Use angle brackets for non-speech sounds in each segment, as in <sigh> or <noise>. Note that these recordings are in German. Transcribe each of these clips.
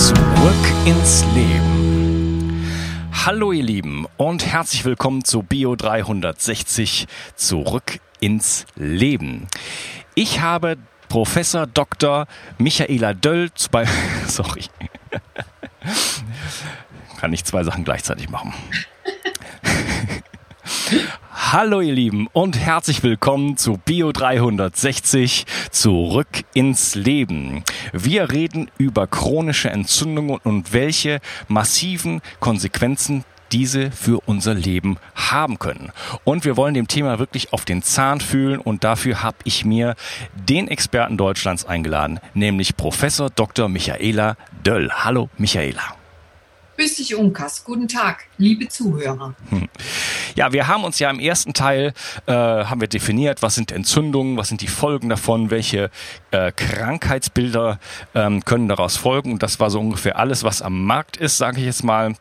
Zurück ins Leben. Hallo ihr Lieben und herzlich willkommen zu Bio 360 Zurück ins Leben. Ich habe Professor Dr. Michaela Döll bei <laughs> sorry. Kann ich zwei Sachen gleichzeitig machen. Hallo ihr Lieben und herzlich willkommen zu Bio 360 zurück ins Leben. Wir reden über chronische Entzündungen und welche massiven Konsequenzen diese für unser Leben haben können. Und wir wollen dem Thema wirklich auf den Zahn fühlen und dafür habe ich mir den Experten Deutschlands eingeladen, nämlich Professor Dr. Michaela Döll. Hallo Michaela. Grüß dich, Unkas. Guten Tag, liebe Zuhörer. Hm. Ja, wir haben uns ja im ersten Teil äh, haben wir definiert, was sind Entzündungen, was sind die Folgen davon, welche äh, Krankheitsbilder ähm, können daraus folgen. Und das war so ungefähr alles, was am Markt ist, sage ich jetzt mal.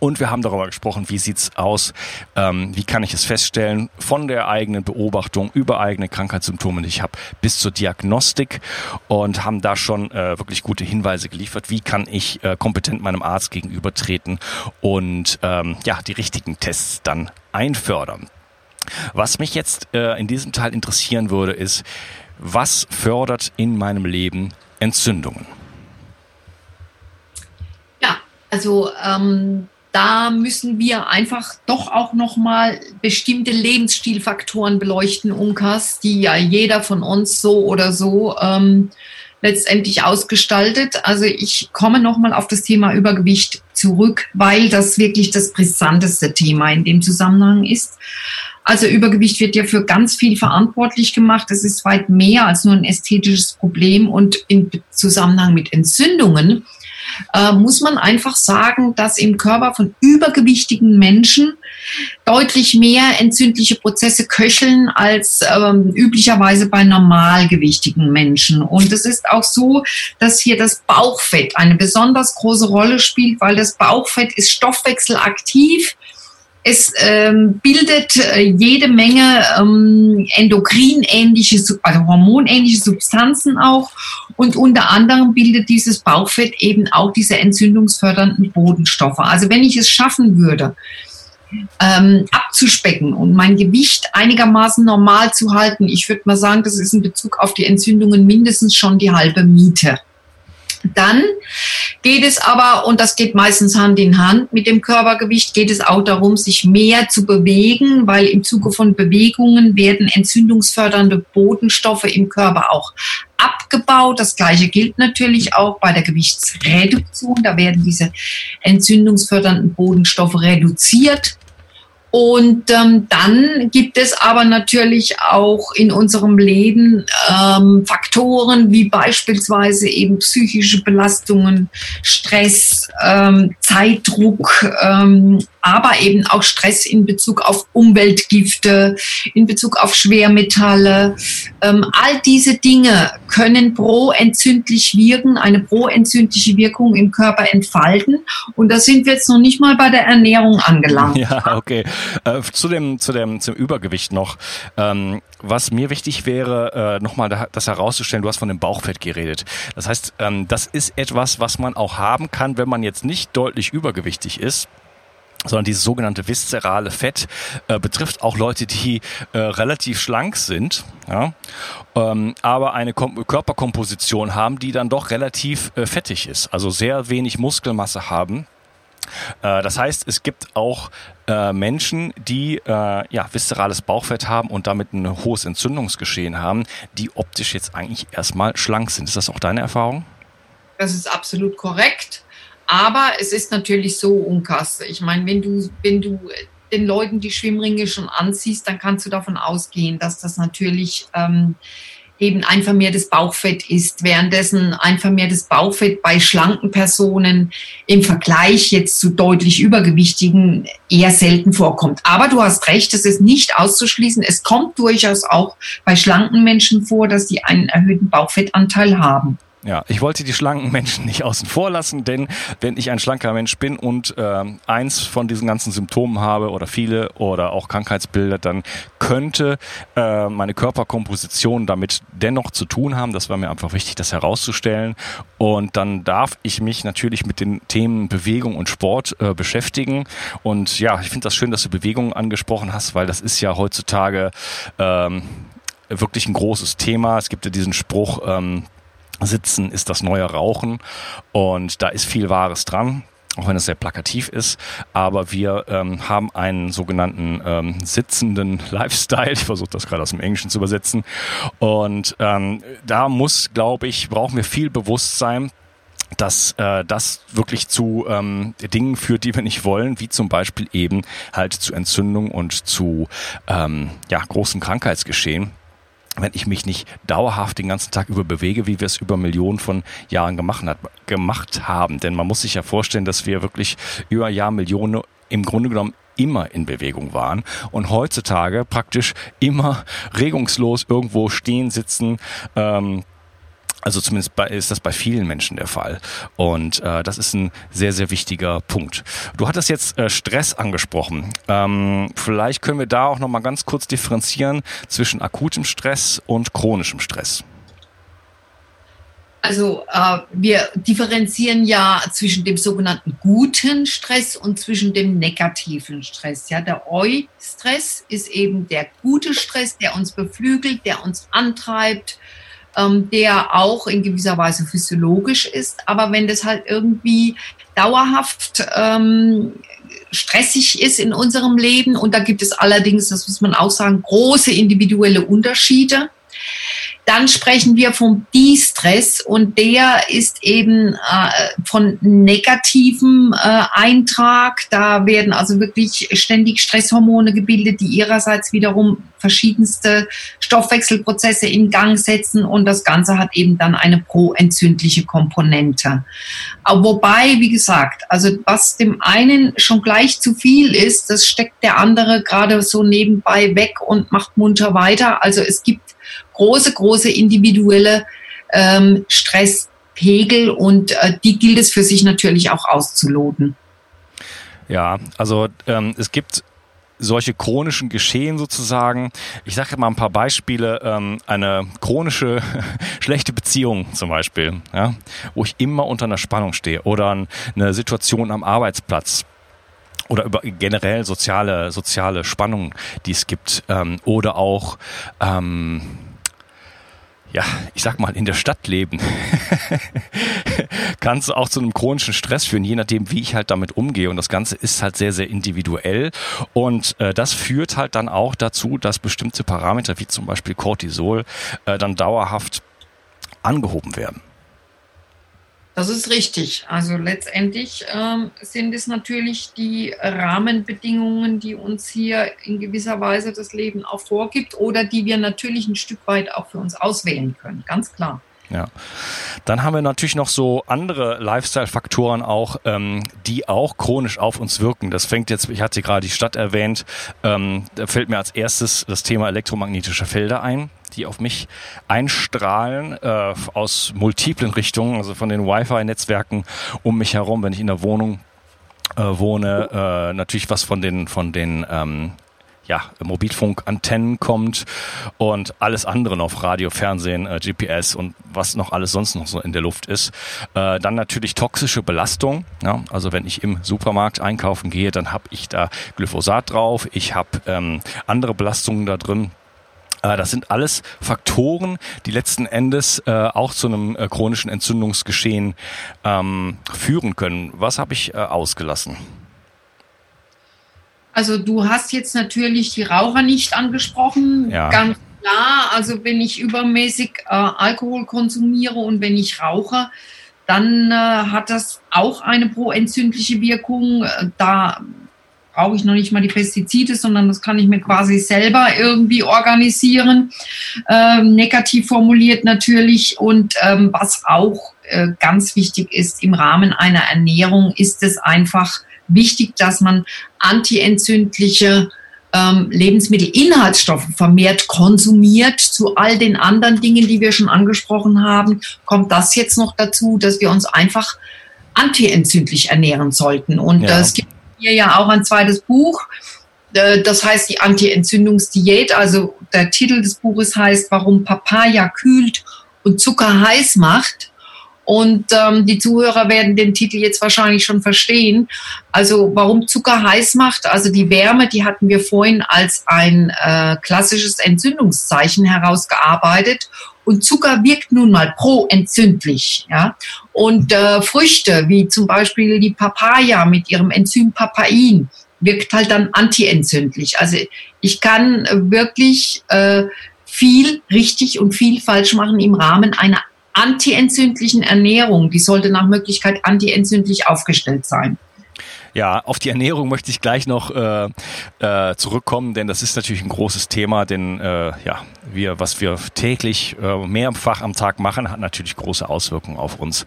Und wir haben darüber gesprochen, wie sieht's aus, ähm, wie kann ich es feststellen, von der eigenen Beobachtung über eigene Krankheitssymptome, die ich habe, bis zur Diagnostik und haben da schon äh, wirklich gute Hinweise geliefert, wie kann ich äh, kompetent meinem Arzt gegenübertreten und ähm, ja die richtigen Tests dann einfördern. Was mich jetzt äh, in diesem Teil interessieren würde, ist, was fördert in meinem Leben Entzündungen? Ja, also ähm, da müssen wir einfach doch auch nochmal bestimmte Lebensstilfaktoren beleuchten, Unkas, die ja jeder von uns so oder so ähm, letztendlich ausgestaltet. Also ich komme nochmal auf das Thema Übergewicht zurück, weil das wirklich das brisanteste Thema in dem Zusammenhang ist. Also Übergewicht wird ja für ganz viel verantwortlich gemacht. Es ist weit mehr als nur ein ästhetisches Problem und im Zusammenhang mit Entzündungen äh, muss man einfach sagen, dass im Körper von übergewichtigen Menschen deutlich mehr entzündliche Prozesse köcheln als ähm, üblicherweise bei normalgewichtigen Menschen. Und es ist auch so, dass hier das Bauchfett eine besonders große Rolle spielt, weil das Bauchfett ist stoffwechselaktiv es ähm, bildet äh, jede Menge ähm, endokrinähnliche, also hormonähnliche Substanzen auch. Und unter anderem bildet dieses Bauchfett eben auch diese entzündungsfördernden Bodenstoffe. Also wenn ich es schaffen würde, ähm, abzuspecken und mein Gewicht einigermaßen normal zu halten, ich würde mal sagen, das ist in Bezug auf die Entzündungen mindestens schon die halbe Miete. Dann geht es aber, und das geht meistens Hand in Hand mit dem Körpergewicht, geht es auch darum, sich mehr zu bewegen, weil im Zuge von Bewegungen werden entzündungsfördernde Botenstoffe im Körper auch abgebaut. Das gleiche gilt natürlich auch bei der Gewichtsreduktion. Da werden diese entzündungsfördernden Bodenstoffe reduziert. Und ähm, dann gibt es aber natürlich auch in unserem Leben ähm, Faktoren wie beispielsweise eben psychische Belastungen, Stress, ähm, Zeitdruck, ähm, aber eben auch Stress in Bezug auf Umweltgifte, in Bezug auf Schwermetalle. Ähm, all diese Dinge können proentzündlich wirken, eine proentzündliche Wirkung im Körper entfalten. Und da sind wir jetzt noch nicht mal bei der Ernährung angelangt. Ja, okay. Äh, zu dem, zu dem, zum Übergewicht noch. Ähm, was mir wichtig wäre, äh, nochmal das herauszustellen, du hast von dem Bauchfett geredet. Das heißt, ähm, das ist etwas, was man auch haben kann, wenn man jetzt nicht deutlich übergewichtig ist sondern dieses sogenannte viszerale Fett äh, betrifft auch Leute, die äh, relativ schlank sind, ja, ähm, aber eine Kom Körperkomposition haben, die dann doch relativ äh, fettig ist, also sehr wenig Muskelmasse haben. Äh, das heißt, es gibt auch äh, Menschen, die äh, ja, viszerales Bauchfett haben und damit ein hohes Entzündungsgeschehen haben, die optisch jetzt eigentlich erstmal schlank sind. Ist das auch deine Erfahrung? Das ist absolut korrekt. Aber es ist natürlich so, Unkas. Ich meine, wenn du, wenn du den Leuten die Schwimmringe schon anziehst, dann kannst du davon ausgehen, dass das natürlich ähm, eben ein vermehrtes Bauchfett ist, währenddessen ein vermehrtes Bauchfett bei schlanken Personen im Vergleich jetzt zu deutlich übergewichtigen eher selten vorkommt. Aber du hast recht, es ist nicht auszuschließen. Es kommt durchaus auch bei schlanken Menschen vor, dass sie einen erhöhten Bauchfettanteil haben. Ja, ich wollte die schlanken Menschen nicht außen vor lassen, denn wenn ich ein schlanker Mensch bin und äh, eins von diesen ganzen Symptomen habe oder viele oder auch Krankheitsbilder, dann könnte äh, meine Körperkomposition damit dennoch zu tun haben. Das war mir einfach wichtig, das herauszustellen. Und dann darf ich mich natürlich mit den Themen Bewegung und Sport äh, beschäftigen. Und ja, ich finde das schön, dass du Bewegung angesprochen hast, weil das ist ja heutzutage ähm, wirklich ein großes Thema. Es gibt ja diesen Spruch, ähm, Sitzen ist das neue Rauchen und da ist viel Wahres dran auch wenn es sehr plakativ ist. Aber wir ähm, haben einen sogenannten ähm, sitzenden <laughs> Lifestyle. Ich versuche das gerade aus dem Englischen zu übersetzen. Und ähm, da muss, glaube ich, brauchen wir viel Bewusstsein dass äh, das wirklich zu ähm, Dingen führt, die wir nicht wollen, wie zum Beispiel eben halt zu Entzündung und zu ähm, ja, großen Krankheitsgeschehen wenn ich mich nicht dauerhaft den ganzen Tag über bewege, wie wir es über Millionen von Jahren gemacht, hat, gemacht haben. Denn man muss sich ja vorstellen, dass wir wirklich über Jahrmillionen im Grunde genommen immer in Bewegung waren und heutzutage praktisch immer regungslos irgendwo stehen, sitzen, ähm, also zumindest bei, ist das bei vielen Menschen der Fall. Und äh, das ist ein sehr, sehr wichtiger Punkt. Du hattest jetzt äh, Stress angesprochen. Ähm, vielleicht können wir da auch noch mal ganz kurz differenzieren zwischen akutem Stress und chronischem Stress. Also äh, wir differenzieren ja zwischen dem sogenannten guten Stress und zwischen dem negativen Stress. Ja, der Eu-Stress ist eben der gute Stress, der uns beflügelt, der uns antreibt, ähm, der auch in gewisser Weise physiologisch ist. Aber wenn das halt irgendwie dauerhaft ähm, stressig ist in unserem Leben, und da gibt es allerdings, das muss man auch sagen, große individuelle Unterschiede, dann sprechen wir vom De-Stress und der ist eben äh, von negativem äh, Eintrag. Da werden also wirklich ständig Stresshormone gebildet, die ihrerseits wiederum verschiedenste Stoffwechselprozesse in Gang setzen und das Ganze hat eben dann eine proentzündliche Komponente. Wobei, wie gesagt, also was dem einen schon gleich zu viel ist, das steckt der andere gerade so nebenbei weg und macht munter weiter. Also es gibt große, große individuelle ähm, Stresspegel und äh, die gilt es für sich natürlich auch auszuloten. Ja, also ähm, es gibt solche chronischen Geschehen sozusagen. Ich sage mal ein paar Beispiele. Ähm, eine chronische <laughs> schlechte Beziehung zum Beispiel, ja, wo ich immer unter einer Spannung stehe oder eine Situation am Arbeitsplatz oder über generell soziale soziale Spannungen, die es gibt ähm, oder auch ähm, ja, ich sag mal, in der Stadt leben, <laughs> kann es auch zu einem chronischen Stress führen, je nachdem, wie ich halt damit umgehe. Und das Ganze ist halt sehr, sehr individuell. Und äh, das führt halt dann auch dazu, dass bestimmte Parameter, wie zum Beispiel Cortisol, äh, dann dauerhaft angehoben werden. Das ist richtig. Also letztendlich ähm, sind es natürlich die Rahmenbedingungen, die uns hier in gewisser Weise das Leben auch vorgibt oder die wir natürlich ein Stück weit auch für uns auswählen können. Ganz klar. Ja. Dann haben wir natürlich noch so andere Lifestyle-Faktoren auch, ähm, die auch chronisch auf uns wirken. Das fängt jetzt, ich hatte gerade die Stadt erwähnt, ähm, da fällt mir als erstes das Thema elektromagnetische Felder ein die auf mich einstrahlen äh, aus multiplen Richtungen, also von den Wi-Fi-Netzwerken um mich herum, wenn ich in der Wohnung äh, wohne, äh, natürlich was von den von den ähm, ja, Mobilfunkantennen kommt und alles andere noch, Radio, Fernsehen, äh, GPS und was noch alles sonst noch so in der Luft ist. Äh, dann natürlich toxische Belastung. Ja? Also wenn ich im Supermarkt einkaufen gehe, dann habe ich da Glyphosat drauf, ich habe ähm, andere Belastungen da drin. Äh, das sind alles Faktoren, die letzten Endes äh, auch zu einem äh, chronischen Entzündungsgeschehen ähm, führen können. Was habe ich äh, ausgelassen? Also du hast jetzt natürlich die Raucher nicht angesprochen. Ja. Ganz klar, also wenn ich übermäßig äh, Alkohol konsumiere und wenn ich rauche, dann äh, hat das auch eine proentzündliche Wirkung. Da brauche ich noch nicht mal die Pestizide, sondern das kann ich mir quasi selber irgendwie organisieren. Ähm, negativ formuliert natürlich. Und ähm, was auch äh, ganz wichtig ist im Rahmen einer Ernährung, ist es einfach wichtig, dass man antientzündliche ähm, Lebensmittelinhaltsstoffe vermehrt konsumiert. Zu all den anderen Dingen, die wir schon angesprochen haben, kommt das jetzt noch dazu, dass wir uns einfach antientzündlich ernähren sollten. Und ja. es gibt hier ja auch ein zweites Buch, äh, das heißt die Anti-Entzündungsdiät. Also der Titel des Buches heißt, warum Papaya kühlt und Zucker heiß macht. Und ähm, die Zuhörer werden den Titel jetzt wahrscheinlich schon verstehen. Also warum Zucker heiß macht, also die Wärme, die hatten wir vorhin als ein äh, klassisches Entzündungszeichen herausgearbeitet. Und Zucker wirkt nun mal pro-entzündlich. Ja? Und äh, Früchte, wie zum Beispiel die Papaya mit ihrem Enzym Papain, wirkt halt dann antientzündlich. Also ich kann wirklich äh, viel richtig und viel falsch machen im Rahmen einer antientzündlichen Ernährung. Die sollte nach Möglichkeit antientzündlich aufgestellt sein. Ja, auf die Ernährung möchte ich gleich noch äh, äh, zurückkommen, denn das ist natürlich ein großes Thema, denn äh, ja, wir, was wir täglich äh, mehrfach am Tag machen, hat natürlich große Auswirkungen auf uns.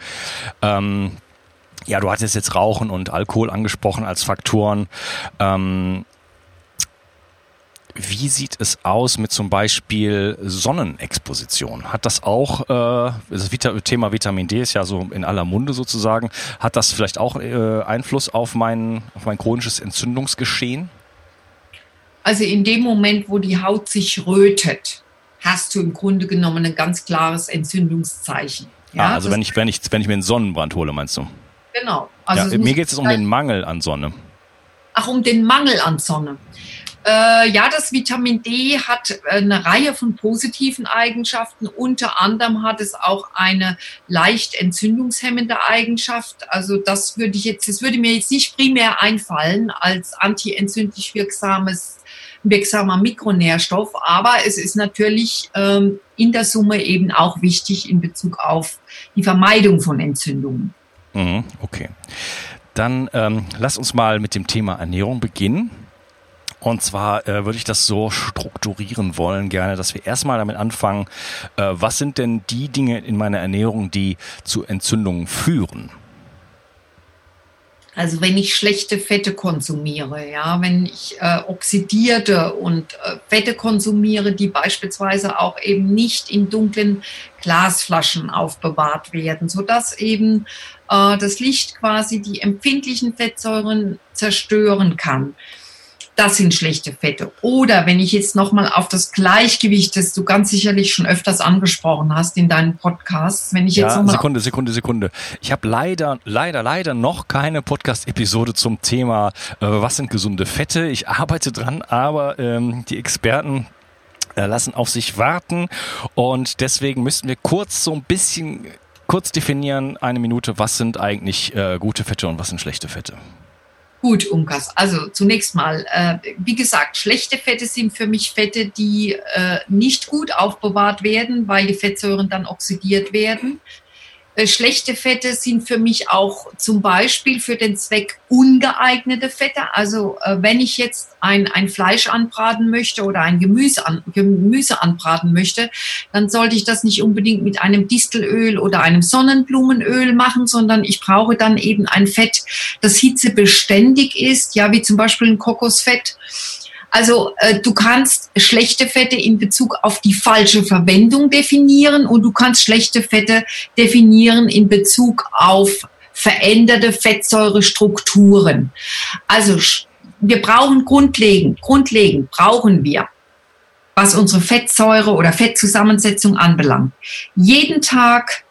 Ähm, ja, du hattest jetzt Rauchen und Alkohol angesprochen als Faktoren. Ähm, wie sieht es aus mit zum Beispiel Sonnenexposition? Hat das auch, äh, das Thema Vitamin D ist ja so in aller Munde sozusagen, hat das vielleicht auch äh, Einfluss auf mein, auf mein chronisches Entzündungsgeschehen? Also in dem Moment, wo die Haut sich rötet, hast du im Grunde genommen ein ganz klares Entzündungszeichen. Ja, ah, also wenn ich, wenn, ich, wenn ich mir einen Sonnenbrand hole, meinst du? Genau. Also ja, mir geht es um den Mangel an Sonne. Ach, um den Mangel an Sonne. Äh, ja, das Vitamin D hat eine Reihe von positiven Eigenschaften. Unter anderem hat es auch eine leicht entzündungshemmende Eigenschaft. Also das würde ich jetzt, das würde mir jetzt nicht primär einfallen als antientzündlich wirksames wirksamer Mikronährstoff, aber es ist natürlich ähm, in der Summe eben auch wichtig in Bezug auf die Vermeidung von Entzündungen. Mhm, okay. Dann ähm, lass uns mal mit dem Thema Ernährung beginnen. Und zwar äh, würde ich das so strukturieren wollen, gerne, dass wir erstmal damit anfangen, äh, was sind denn die Dinge in meiner Ernährung, die zu Entzündungen führen? Also wenn ich schlechte Fette konsumiere, ja, wenn ich äh, oxidierte und äh, Fette konsumiere, die beispielsweise auch eben nicht in dunklen Glasflaschen aufbewahrt werden, sodass eben äh, das Licht quasi die empfindlichen Fettsäuren zerstören kann das sind schlechte Fette. Oder wenn ich jetzt nochmal auf das Gleichgewicht, das du ganz sicherlich schon öfters angesprochen hast in deinen Podcasts, wenn ich jetzt ja, Sekunde, Sekunde, Sekunde. Ich habe leider, leider, leider noch keine Podcast-Episode zum Thema, äh, was sind gesunde Fette. Ich arbeite dran, aber ähm, die Experten äh, lassen auf sich warten und deswegen müssten wir kurz so ein bisschen kurz definieren, eine Minute, was sind eigentlich äh, gute Fette und was sind schlechte Fette. Gut, Unkas. Also zunächst mal, äh, wie gesagt, schlechte Fette sind für mich Fette, die äh, nicht gut aufbewahrt werden, weil die Fettsäuren dann oxidiert werden. Äh, schlechte Fette sind für mich auch zum Beispiel für den Zweck ungeeignete Fette. Also äh, wenn ich jetzt ein, ein Fleisch anbraten möchte oder ein Gemüse, an, Gemüse anbraten möchte, dann sollte ich das nicht unbedingt mit einem Distelöl oder einem Sonnenblumenöl machen, sondern ich brauche dann eben ein Fett, das hitzebeständig ist, ja, wie zum Beispiel ein Kokosfett also äh, du kannst schlechte Fette in Bezug auf die falsche Verwendung definieren und du kannst schlechte Fette definieren in Bezug auf veränderte Fettsäurestrukturen. Also wir brauchen grundlegend, grundlegend brauchen wir, was unsere Fettsäure oder Fettzusammensetzung anbelangt, jeden Tag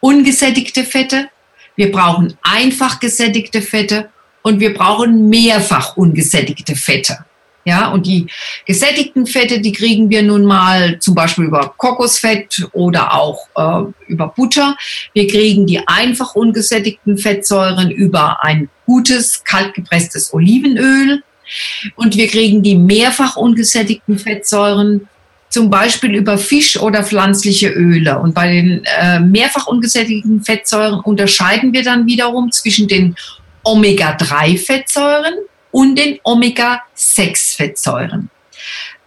ungesättigte Fette. Wir brauchen einfach gesättigte Fette und wir brauchen mehrfach ungesättigte Fette. Ja, und die gesättigten Fette, die kriegen wir nun mal zum Beispiel über Kokosfett oder auch äh, über Butter. Wir kriegen die einfach ungesättigten Fettsäuren über ein gutes, kaltgepresstes Olivenöl. Und wir kriegen die mehrfach ungesättigten Fettsäuren zum Beispiel über Fisch oder pflanzliche Öle. Und bei den äh, mehrfach ungesättigten Fettsäuren unterscheiden wir dann wiederum zwischen den Omega-3-Fettsäuren und den Omega-6-Fettsäuren.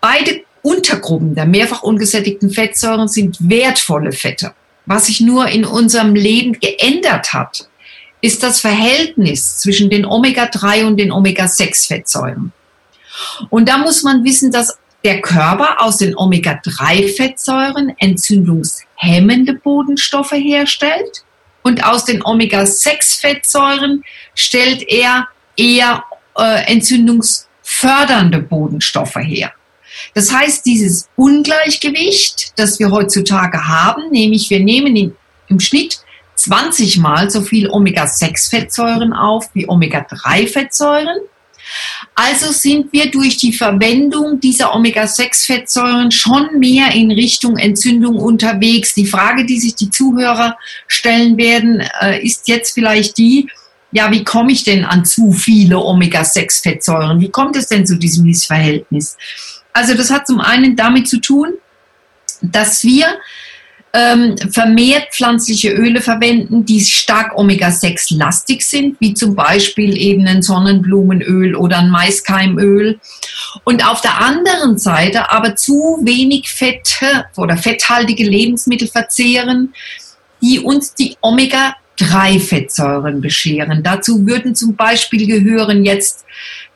Beide Untergruppen der mehrfach ungesättigten Fettsäuren sind wertvolle Fette. Was sich nur in unserem Leben geändert hat, ist das Verhältnis zwischen den Omega-3 und den Omega-6-Fettsäuren. Und da muss man wissen, dass der Körper aus den Omega-3-Fettsäuren entzündungshemmende Bodenstoffe herstellt und aus den Omega-6-Fettsäuren stellt er eher äh, entzündungsfördernde Bodenstoffe her. Das heißt, dieses Ungleichgewicht, das wir heutzutage haben, nämlich wir nehmen in, im Schnitt 20 mal so viel Omega-6-Fettsäuren auf wie Omega-3-Fettsäuren. Also sind wir durch die Verwendung dieser Omega-6-Fettsäuren schon mehr in Richtung Entzündung unterwegs. Die Frage, die sich die Zuhörer stellen werden, äh, ist jetzt vielleicht die, ja, wie komme ich denn an zu viele Omega-6-Fettsäuren? Wie kommt es denn zu diesem Missverhältnis? Also das hat zum einen damit zu tun, dass wir ähm, vermehrt pflanzliche Öle verwenden, die stark Omega-6-lastig sind, wie zum Beispiel eben ein Sonnenblumenöl oder ein Maiskeimöl. Und auf der anderen Seite aber zu wenig Fette oder fetthaltige Lebensmittel verzehren, die uns die Omega drei Fettsäuren bescheren. Dazu würden zum Beispiel gehören jetzt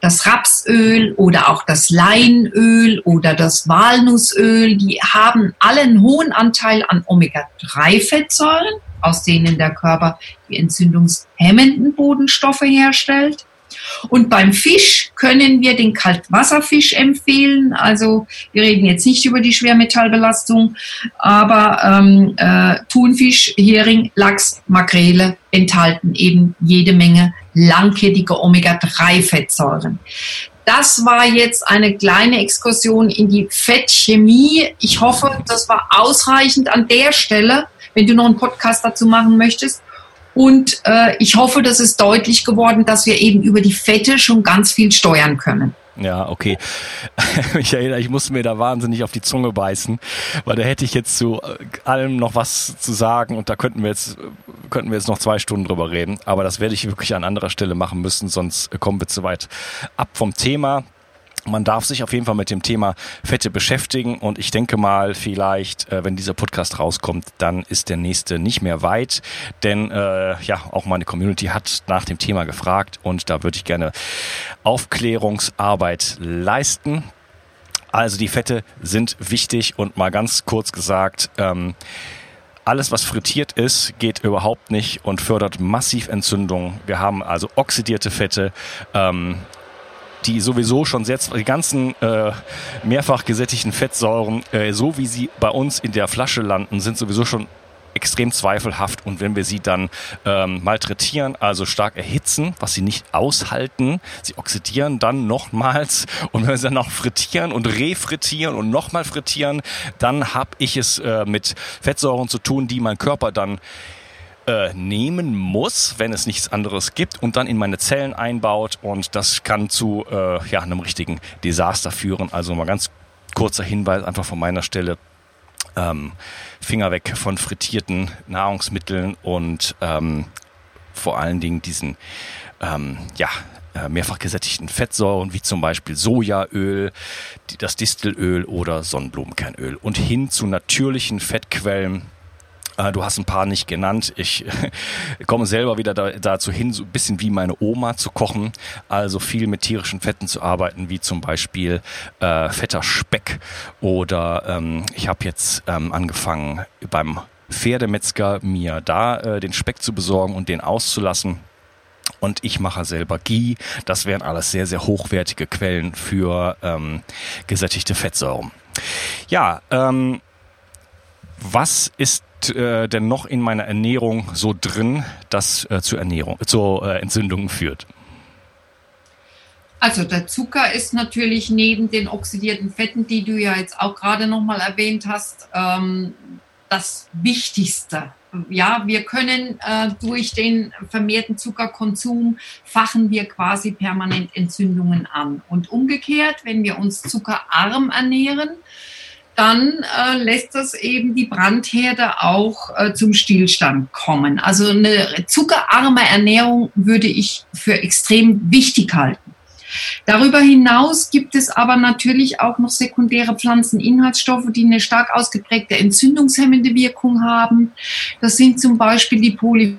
das Rapsöl oder auch das Leinöl oder das Walnussöl. Die haben alle einen hohen Anteil an Omega-3-Fettsäuren, aus denen der Körper die entzündungshemmenden Bodenstoffe herstellt. Und beim Fisch können wir den Kaltwasserfisch empfehlen. Also wir reden jetzt nicht über die Schwermetallbelastung, aber ähm, äh, Thunfisch, Hering, Lachs, Makrele enthalten eben jede Menge langkettige Omega-3-Fettsäuren. Das war jetzt eine kleine Exkursion in die Fettchemie. Ich hoffe, das war ausreichend an der Stelle, wenn du noch einen Podcast dazu machen möchtest. Und äh, ich hoffe, das ist deutlich geworden, dass wir eben über die Fette schon ganz viel steuern können. Ja, okay. <laughs> Michaela, ich muss mir da wahnsinnig auf die Zunge beißen, weil da hätte ich jetzt zu äh, allem noch was zu sagen und da könnten wir jetzt, könnten wir jetzt noch zwei Stunden drüber reden. Aber das werde ich wirklich an anderer Stelle machen müssen, sonst kommen wir zu weit ab vom Thema man darf sich auf jeden Fall mit dem Thema Fette beschäftigen und ich denke mal, vielleicht, äh, wenn dieser Podcast rauskommt, dann ist der nächste nicht mehr weit, denn äh, ja, auch meine Community hat nach dem Thema gefragt und da würde ich gerne Aufklärungsarbeit leisten. Also die Fette sind wichtig und mal ganz kurz gesagt, ähm, alles, was frittiert ist, geht überhaupt nicht und fördert massiv Entzündungen. Wir haben also oxidierte Fette, ähm, die sowieso schon sehr, die ganzen äh, mehrfach gesättigten Fettsäuren, äh, so wie sie bei uns in der Flasche landen, sind sowieso schon extrem zweifelhaft. Und wenn wir sie dann ähm, malträtieren, also stark erhitzen, was sie nicht aushalten, sie oxidieren dann nochmals. <laughs> Und wenn wir sie dann noch frittieren und refrittieren und nochmal frittieren, dann habe ich es äh, mit Fettsäuren zu tun, die mein Körper dann äh, nehmen muss, wenn es nichts anderes gibt und dann in meine Zellen einbaut und das kann zu äh, ja, einem richtigen Desaster führen. Also mal ganz kurzer Hinweis einfach von meiner Stelle. Ähm, Finger weg von frittierten Nahrungsmitteln und ähm, vor allen Dingen diesen ähm, ja, äh, mehrfach gesättigten Fettsäuren wie zum Beispiel Sojaöl, das Distelöl oder Sonnenblumenkernöl und hin zu natürlichen Fettquellen, du hast ein paar nicht genannt. Ich <laughs> komme selber wieder da, dazu hin, so ein bisschen wie meine Oma zu kochen. Also viel mit tierischen Fetten zu arbeiten, wie zum Beispiel äh, fetter Speck. Oder ähm, ich habe jetzt ähm, angefangen beim Pferdemetzger mir da äh, den Speck zu besorgen und den auszulassen. Und ich mache selber Ghee. Das wären alles sehr, sehr hochwertige Quellen für ähm, gesättigte Fettsäuren. Ja, ähm, was ist äh, denn noch in meiner Ernährung so drin, das äh, zur Ernährung, zur äh, Entzündung führt? Also der Zucker ist natürlich neben den oxidierten Fetten, die du ja jetzt auch gerade nochmal erwähnt hast, ähm, das Wichtigste. Ja, wir können äh, durch den vermehrten Zuckerkonsum fachen wir quasi permanent Entzündungen an. Und umgekehrt, wenn wir uns zuckerarm ernähren, dann äh, lässt das eben die Brandherde auch äh, zum Stillstand kommen. Also eine zuckerarme Ernährung würde ich für extrem wichtig halten. Darüber hinaus gibt es aber natürlich auch noch sekundäre Pflanzeninhaltsstoffe, die eine stark ausgeprägte entzündungshemmende Wirkung haben. Das sind zum Beispiel die Poly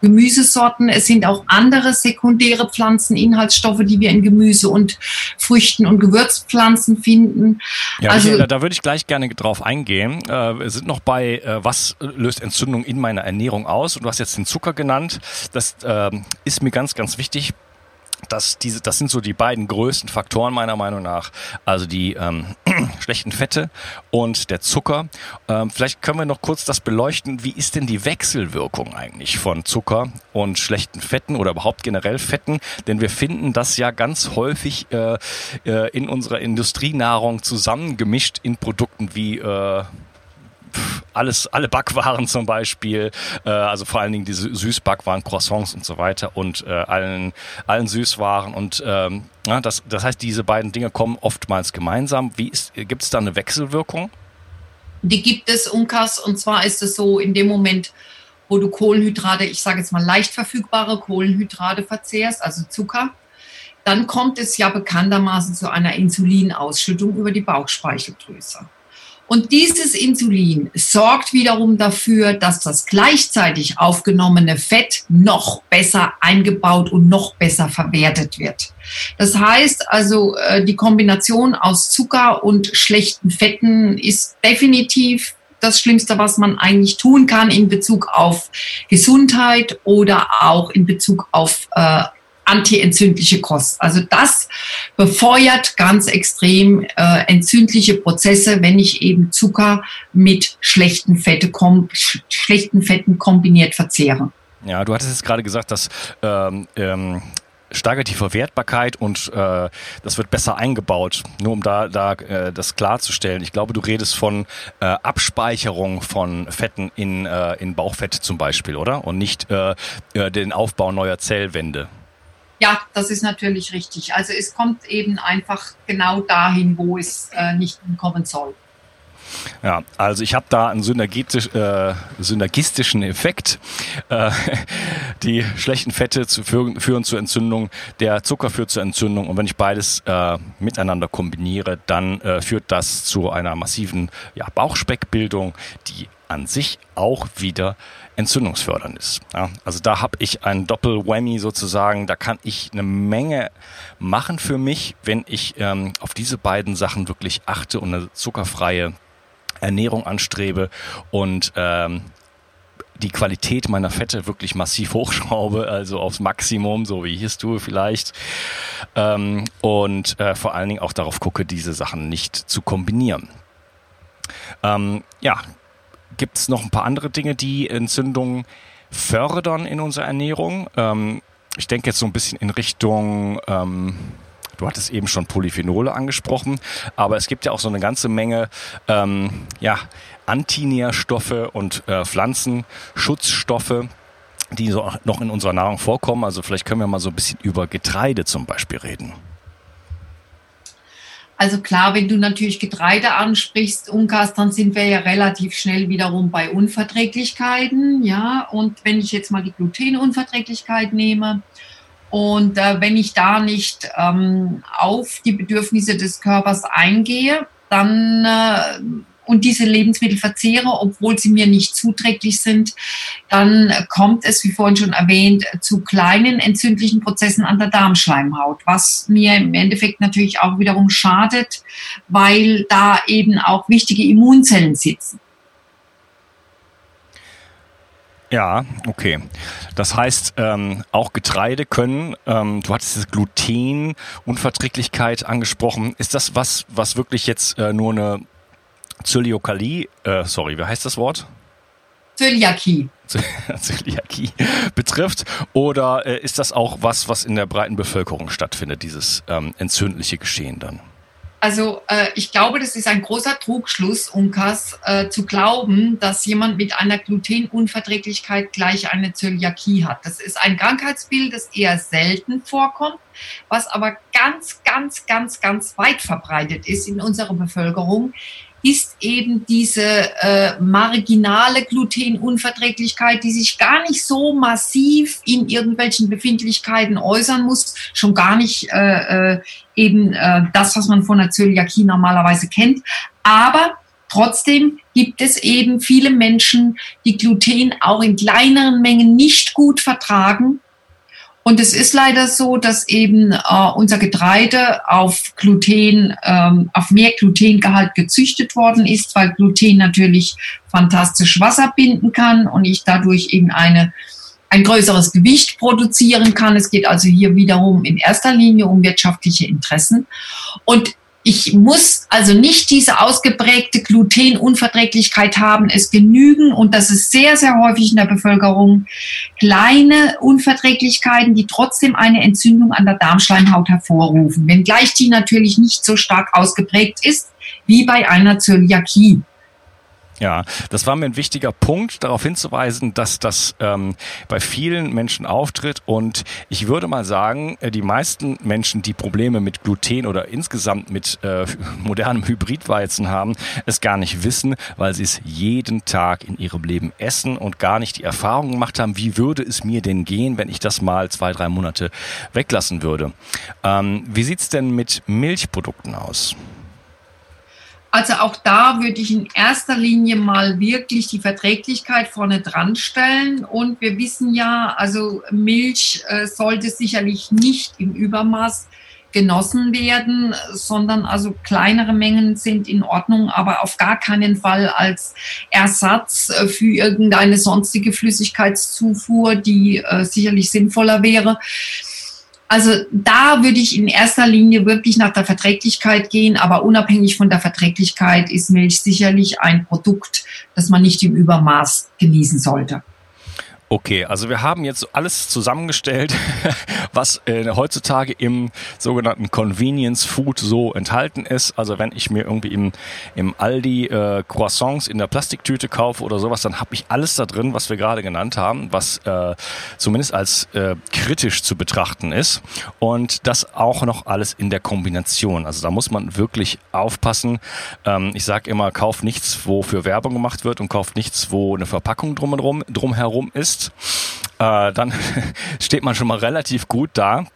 Gemüsesorten. Es sind auch andere sekundäre Pflanzeninhaltsstoffe, die wir in Gemüse und Früchten und Gewürzpflanzen finden. Ja, also, da, da würde ich gleich gerne drauf eingehen. Äh, wir sind noch bei, äh, was löst Entzündung in meiner Ernährung aus? Und du hast jetzt den Zucker genannt. Das äh, ist mir ganz, ganz wichtig das, diese, das sind so die beiden größten Faktoren meiner Meinung nach. Also die ähm, <clears throat> schlechten Fette und der Zucker. Ähm, vielleicht können wir noch kurz das beleuchten. Wie ist denn die Wechselwirkung eigentlich von Zucker und schlechten Fetten oder überhaupt generell Fetten? Denn wir finden das ja ganz häufig äh, äh, in unserer Industrienahrung zusammengemischt in Produkten wie äh, alles, alle Backwaren zum Beispiel, äh, also vor allen Dingen diese Süßbackwaren, Croissants und so weiter und äh, allen, allen Süßwaren und ähm, ja, das, das heißt, diese beiden Dinge kommen oftmals gemeinsam. Wie ist, gibt es da eine Wechselwirkung? Die gibt es, Unkas, und zwar ist es so, in dem Moment, wo du Kohlenhydrate, ich sage jetzt mal leicht verfügbare Kohlenhydrate verzehrst, also Zucker, dann kommt es ja bekanntermaßen zu einer Insulinausschüttung über die Bauchspeicheldrüse. Und dieses Insulin sorgt wiederum dafür, dass das gleichzeitig aufgenommene Fett noch besser eingebaut und noch besser verwertet wird. Das heißt also, äh, die Kombination aus Zucker und schlechten Fetten ist definitiv das Schlimmste, was man eigentlich tun kann in Bezug auf Gesundheit oder auch in Bezug auf äh, antientzündliche Kost. Also das befeuert ganz extrem äh, entzündliche Prozesse, wenn ich eben Zucker mit schlechten, Fette kom schlechten Fetten kombiniert verzehre. Ja, du hattest jetzt gerade gesagt, dass ähm, ähm steigert die Verwertbarkeit und äh, das wird besser eingebaut. Nur um da, da äh, das klarzustellen. Ich glaube, du redest von äh, Abspeicherung von Fetten in, äh, in Bauchfett zum Beispiel, oder? Und nicht äh, äh den Aufbau neuer Zellwände. Ja, das ist natürlich richtig. Also es kommt eben einfach genau dahin, wo es äh, nicht kommen soll. Ja, also ich habe da einen synergetisch, äh, synergistischen Effekt. Äh, <laughs> die schlechten Fette zu, führen, führen zur Entzündung, der Zucker führt zur Entzündung und wenn ich beides äh, miteinander kombiniere, dann äh, führt das zu einer massiven ja, Bauchspeckbildung, die an sich auch wieder entzündungsfördernd ist. Ja, also da habe ich ein Doppel-Whammy sozusagen. Da kann ich eine Menge machen für mich, wenn ich ähm, auf diese beiden Sachen wirklich achte und eine zuckerfreie Ernährung anstrebe und ähm, die Qualität meiner Fette wirklich massiv <laughs> hochschraube, also aufs Maximum, so wie hierst du vielleicht. Ähm, und äh, vor allen Dingen auch darauf gucke, diese Sachen nicht zu kombinieren. Ähm, ja, gibt es noch ein paar andere Dinge, die Entzündungen fördern in unserer Ernährung. Ähm, ich denke jetzt so ein bisschen in Richtung, ähm, du hattest eben schon Polyphenole angesprochen, aber es gibt ja auch so eine ganze Menge ähm, ja, Antinährstoffe und äh, Pflanzenschutzstoffe, die so noch in unserer Nahrung vorkommen. Also vielleicht können wir mal so ein bisschen über Getreide zum Beispiel reden. Also klar, wenn du natürlich Getreide ansprichst, Unkas, dann sind wir ja relativ schnell wiederum bei Unverträglichkeiten, ja. Und wenn ich jetzt mal die Glutenunverträglichkeit nehme und äh, wenn ich da nicht ähm, auf die Bedürfnisse des Körpers eingehe, dann äh, und diese Lebensmittel verzehre, obwohl sie mir nicht zuträglich sind, dann kommt es, wie vorhin schon erwähnt, zu kleinen entzündlichen Prozessen an der Darmschleimhaut, was mir im Endeffekt natürlich auch wiederum schadet, weil da eben auch wichtige Immunzellen sitzen. Ja, okay. Das heißt, ähm, auch Getreide können, ähm, du hattest das Gluten, Unverträglichkeit angesprochen. Ist das was, was wirklich jetzt äh, nur eine Zöliakalie, äh, sorry, wie heißt das Wort? Zöliakie. <laughs> Zöliakie betrifft? Oder äh, ist das auch was, was in der breiten Bevölkerung stattfindet, dieses ähm, entzündliche Geschehen dann? Also äh, ich glaube, das ist ein großer Trugschluss, Unkas, äh, zu glauben, dass jemand mit einer Glutenunverträglichkeit gleich eine Zöliakie hat. Das ist ein Krankheitsbild, das eher selten vorkommt, was aber ganz, ganz, ganz, ganz weit verbreitet ist in unserer Bevölkerung ist eben diese äh, marginale Glutenunverträglichkeit, die sich gar nicht so massiv in irgendwelchen Befindlichkeiten äußern muss, schon gar nicht äh, äh, eben äh, das, was man von der Zöliakie normalerweise kennt. Aber trotzdem gibt es eben viele Menschen, die Gluten auch in kleineren Mengen nicht gut vertragen und es ist leider so, dass eben äh, unser Getreide auf Gluten, ähm, auf mehr Glutengehalt gezüchtet worden ist, weil Gluten natürlich fantastisch Wasser binden kann und ich dadurch eben eine ein größeres Gewicht produzieren kann. Es geht also hier wiederum in erster Linie um wirtschaftliche Interessen. Und ich muss also nicht diese ausgeprägte Glutenunverträglichkeit haben. Es genügen, und das ist sehr, sehr häufig in der Bevölkerung, kleine Unverträglichkeiten, die trotzdem eine Entzündung an der Darmschleimhaut hervorrufen, wenngleich die natürlich nicht so stark ausgeprägt ist wie bei einer Zöliakie. Ja, das war mir ein wichtiger Punkt, darauf hinzuweisen, dass das ähm, bei vielen Menschen auftritt. Und ich würde mal sagen, äh, die meisten Menschen, die Probleme mit Gluten oder insgesamt mit äh, <laughs> modernem Hybridweizen haben, es gar nicht wissen, weil sie es jeden Tag in ihrem Leben essen und gar nicht die Erfahrung gemacht haben, wie würde es mir denn gehen, wenn ich das mal zwei, drei Monate weglassen würde. Ähm, wie sieht's denn mit Milchprodukten aus? Also auch da würde ich in erster Linie mal wirklich die Verträglichkeit vorne dran stellen. Und wir wissen ja, also Milch äh, sollte sicherlich nicht im Übermaß genossen werden, sondern also kleinere Mengen sind in Ordnung, aber auf gar keinen Fall als Ersatz äh, für irgendeine sonstige Flüssigkeitszufuhr, die äh, sicherlich sinnvoller wäre. Also da würde ich in erster Linie wirklich nach der Verträglichkeit gehen, aber unabhängig von der Verträglichkeit ist Milch sicherlich ein Produkt, das man nicht im Übermaß genießen sollte. Okay, also wir haben jetzt alles zusammengestellt, <laughs> was äh, heutzutage im sogenannten Convenience Food so enthalten ist. Also wenn ich mir irgendwie im, im Aldi äh, Croissants in der Plastiktüte kaufe oder sowas, dann habe ich alles da drin, was wir gerade genannt haben, was äh, zumindest als äh, kritisch zu betrachten ist. Und das auch noch alles in der Kombination. Also da muss man wirklich aufpassen. Ähm, ich sage immer, kauf nichts, wo für Werbung gemacht wird und kauf nichts, wo eine Verpackung drumherum, drumherum ist ist, äh, dann <laughs> steht man schon mal relativ gut da.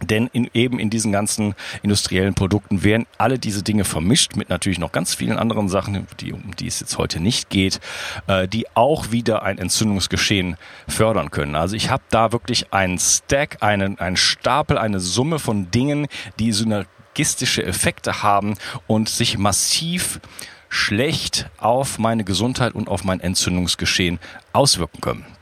Denn in, eben in diesen ganzen industriellen Produkten werden alle diese Dinge vermischt mit natürlich noch ganz vielen anderen Sachen, die, um die es jetzt heute nicht geht, äh, die auch wieder ein Entzündungsgeschehen fördern können. Also ich habe da wirklich einen Stack, einen, einen Stapel, eine Summe von Dingen, die synergistische Effekte haben und sich massiv schlecht auf meine Gesundheit und auf mein Entzündungsgeschehen auswirken können.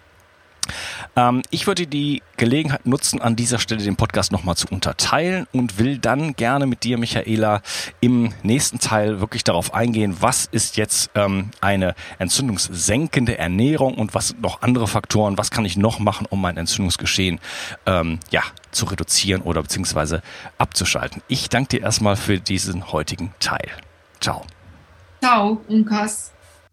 Ähm, ich würde die Gelegenheit nutzen, an dieser Stelle den Podcast nochmal zu unterteilen und will dann gerne mit dir, Michaela, im nächsten Teil wirklich darauf eingehen, was ist jetzt ähm, eine entzündungssenkende Ernährung und was sind noch andere Faktoren, was kann ich noch machen, um mein Entzündungsgeschehen ähm, ja, zu reduzieren oder beziehungsweise abzuschalten. Ich danke dir erstmal für diesen heutigen Teil. Ciao. Ciao, Unkas.